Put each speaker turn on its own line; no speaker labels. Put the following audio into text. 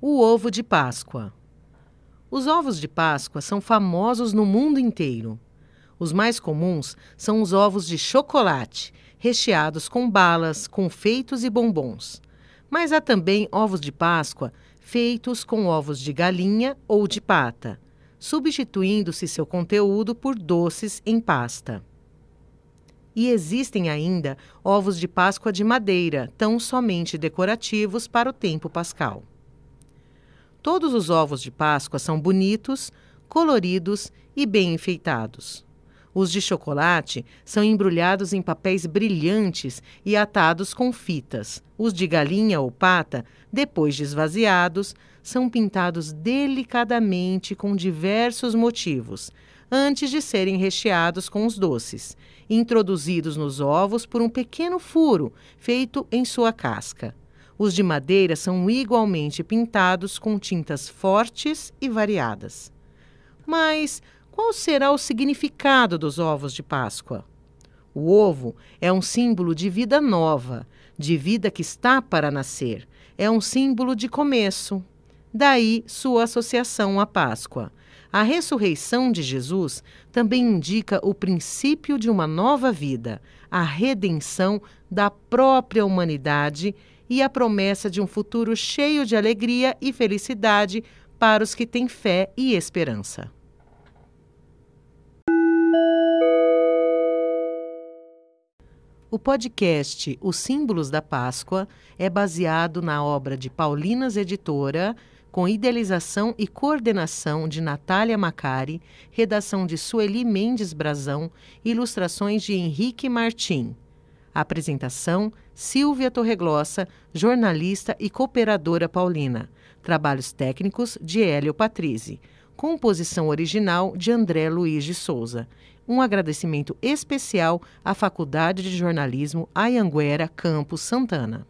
O ovo de Páscoa. Os ovos de Páscoa são famosos no mundo inteiro. Os mais comuns são os ovos de chocolate, recheados com balas, confeitos e bombons. Mas há também ovos de Páscoa feitos com ovos de galinha ou de pata, substituindo-se seu conteúdo por doces em pasta. E existem ainda ovos de Páscoa de madeira, tão somente decorativos para o tempo pascal. Todos os ovos de Páscoa são bonitos, coloridos e bem enfeitados. Os de chocolate são embrulhados em papéis brilhantes e atados com fitas. Os de galinha ou pata, depois de esvaziados, são pintados delicadamente com diversos motivos, antes de serem recheados com os doces, introduzidos nos ovos por um pequeno furo feito em sua casca. Os de madeira são igualmente pintados com tintas fortes e variadas. Mas qual será o significado dos ovos de Páscoa? O ovo é um símbolo de vida nova, de vida que está para nascer. É um símbolo de começo. Daí sua associação à Páscoa. A ressurreição de Jesus também indica o princípio de uma nova vida, a redenção da própria humanidade e a promessa de um futuro cheio de alegria e felicidade para os que têm fé e esperança. O podcast Os Símbolos da Páscoa é baseado na obra de Paulinas Editora, com idealização e coordenação de Natália Macari, redação de Sueli Mendes Brazão, ilustrações de Henrique Martim. Apresentação: Silvia Torreglossa, jornalista e cooperadora paulina. Trabalhos técnicos de Hélio Patrizzi. Composição original de André Luiz de Souza. Um agradecimento especial à Faculdade de Jornalismo Ayanguera Campos Santana.